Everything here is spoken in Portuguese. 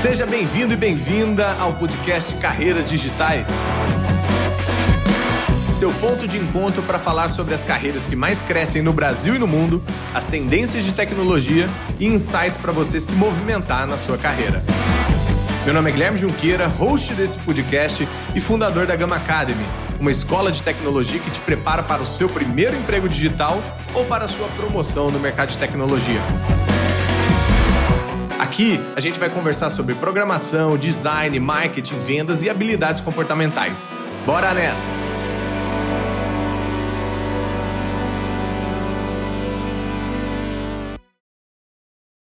Seja bem-vindo e bem-vinda ao podcast Carreiras Digitais. Seu ponto de encontro para falar sobre as carreiras que mais crescem no Brasil e no mundo, as tendências de tecnologia e insights para você se movimentar na sua carreira. Meu nome é Guilherme Junqueira, host desse podcast e fundador da Gama Academy, uma escola de tecnologia que te prepara para o seu primeiro emprego digital ou para a sua promoção no mercado de tecnologia. Aqui a gente vai conversar sobre programação, design, marketing, vendas e habilidades comportamentais. Bora nessa!